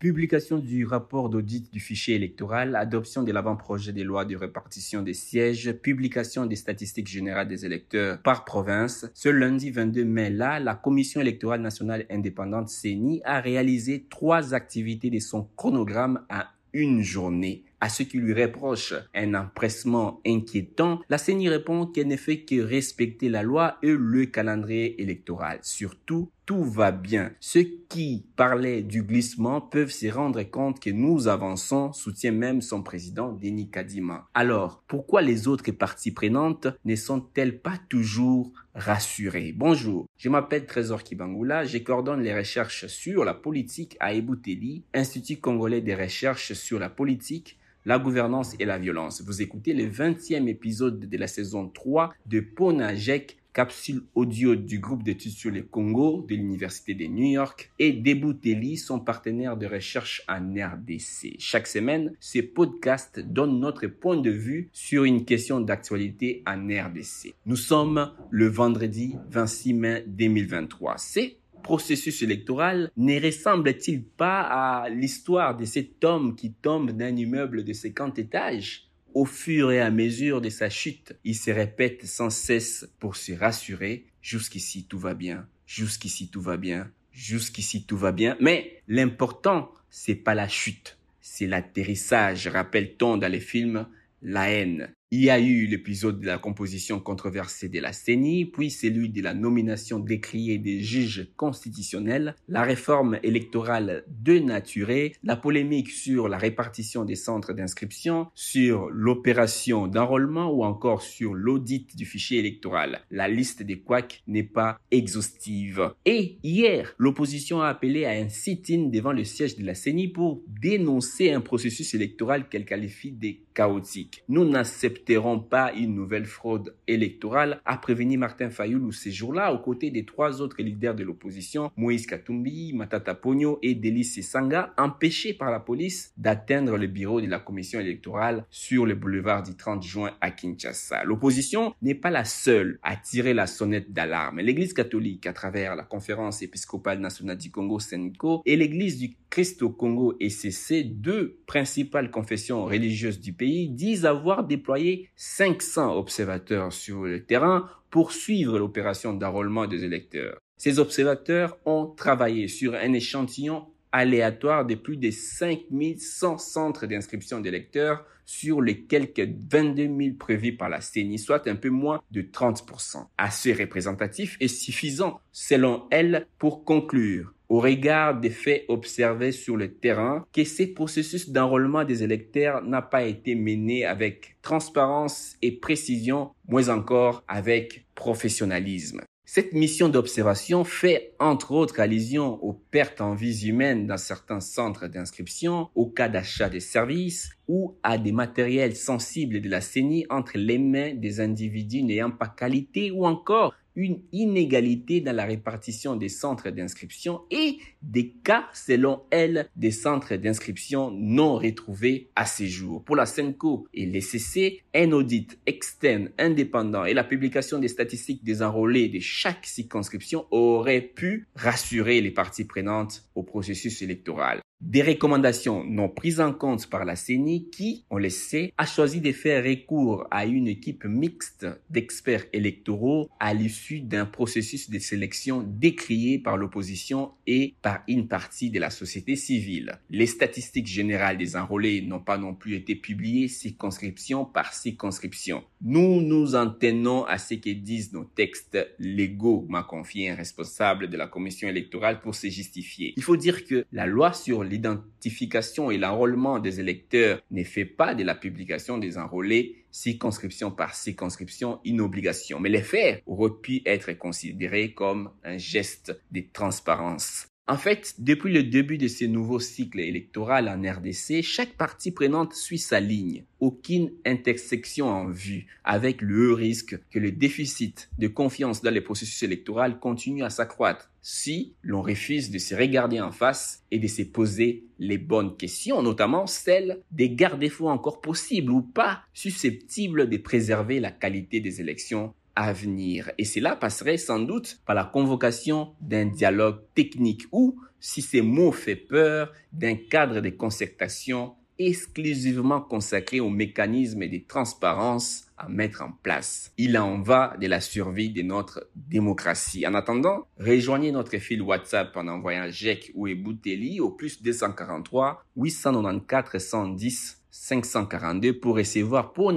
Publication du rapport d'audit du fichier électoral, adoption de l'avant-projet des lois de répartition des sièges, publication des statistiques générales des électeurs par province. Ce lundi 22 mai là, la Commission électorale nationale indépendante CENI a réalisé trois activités de son chronogramme à une journée à ce qui lui reproche un empressement inquiétant, la CENI répond qu'elle ne fait que respecter la loi et le calendrier électoral. Surtout, tout va bien. Ceux qui parlaient du glissement peuvent se rendre compte que nous avançons, soutient même son président Denis Kadima. Alors, pourquoi les autres parties prenantes ne sont-elles pas toujours rassurées? Bonjour, je m'appelle Trésor Kibangula, je coordonne les recherches sur la politique à Ebouteli, Institut congolais des recherches sur la politique la gouvernance et la violence. Vous écoutez le 20e épisode de la saison 3 de Ponajek, capsule audio du groupe d'études sur le Congo de l'Université de New York et Debouteli, son partenaire de recherche en RDC. Chaque semaine, ce podcast donne notre point de vue sur une question d'actualité en RDC. Nous sommes le vendredi 26 mai 2023. C'est processus électoral ne ressemble-t-il pas à l'histoire de cet homme qui tombe d'un immeuble de 50 étages? Au fur et à mesure de sa chute, il se répète sans cesse pour se rassurer, jusqu'ici tout va bien, jusqu'ici tout va bien, jusqu'ici tout va bien. Mais l'important, c'est pas la chute, c'est l'atterrissage, rappelle-t-on dans les films. La haine. Il y a eu l'épisode de la composition controversée de la CENI, puis celui de la nomination décriée des juges constitutionnels, la réforme électorale dénaturée, la polémique sur la répartition des centres d'inscription, sur l'opération d'enrôlement ou encore sur l'audit du fichier électoral. La liste des couacs n'est pas exhaustive. Et hier, l'opposition a appelé à un sit-in devant le siège de la CENI pour dénoncer un processus électoral qu'elle qualifie de chaotique. Nous n'acceptons n'accepteront pas une nouvelle fraude électorale, a prévenu Martin Fayoulou ces jours-là, aux côtés des trois autres leaders de l'opposition, Moïse Katumbi, Matata Pogno et Delis Sanga, empêchés par la police d'atteindre le bureau de la commission électorale sur le boulevard du 30 juin à Kinshasa. L'opposition n'est pas la seule à tirer la sonnette d'alarme. L'église catholique, à travers la conférence épiscopale nationale du Congo, Senko, et l'église du Christ au Congo ses deux principales confessions religieuses du pays, disent avoir déployé 500 observateurs sur le terrain pour suivre l'opération d'enrôlement des électeurs. Ces observateurs ont travaillé sur un échantillon aléatoire de plus de 5100 centres d'inscription d'électeurs sur les quelques 22 000 prévus par la CENI, soit un peu moins de 30%. Assez représentatif et suffisant, selon elle, pour conclure au regard des faits observés sur le terrain, que ce processus d'enrôlement des électeurs n'a pas été mené avec transparence et précision, moins encore avec professionnalisme. Cette mission d'observation fait entre autres allusion aux pertes en vies humaines dans certains centres d'inscription, au cas d'achat des services ou à des matériels sensibles de la CENI entre les mains des individus n'ayant pas qualité ou encore une inégalité dans la répartition des centres d'inscription et des cas, selon elle, des centres d'inscription non retrouvés à ces jours. Pour la SENCO et l'ECC, un audit externe indépendant et la publication des statistiques des enrôlés de chaque circonscription auraient pu rassurer les parties prenantes au processus électoral. Des recommandations non prises en compte par la CENI qui, on le sait, a choisi de faire recours à une équipe mixte d'experts électoraux à l'issue d'un processus de sélection décrié par l'opposition et par une partie de la société civile. Les statistiques générales des enrôlés n'ont pas non plus été publiées circonscription par circonscription. Nous nous en tenons à ce que disent nos textes légaux, m'a confié un responsable de la commission électorale pour se justifier. Il faut dire que la loi sur l'identification et l'enrôlement des électeurs ne fait pas de la publication des enrôlés circonscription par circonscription une obligation. Mais les faits auraient pu être considérés comme un geste de transparence. En fait, depuis le début de ce nouveau cycle électoral en RDC, chaque partie prenante suit sa ligne. Aucune intersection en vue, avec le risque que le déficit de confiance dans les processus électoraux continue à s'accroître si l'on refuse de se regarder en face et de se poser les bonnes questions, notamment celles des garde-fous encore possibles ou pas susceptibles de préserver la qualité des élections à. Et cela passerait sans doute par la convocation d'un dialogue technique ou, si ces mots fait peur, d'un cadre de concertation exclusivement consacré aux mécanismes de transparence à mettre en place. Il en va de la survie de notre démocratie. En attendant, rejoignez notre fil WhatsApp en envoyant JEC ou Ebouteli au plus 243 894 110 542 pour recevoir pour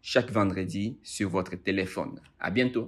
chaque vendredi sur votre téléphone. À bientôt.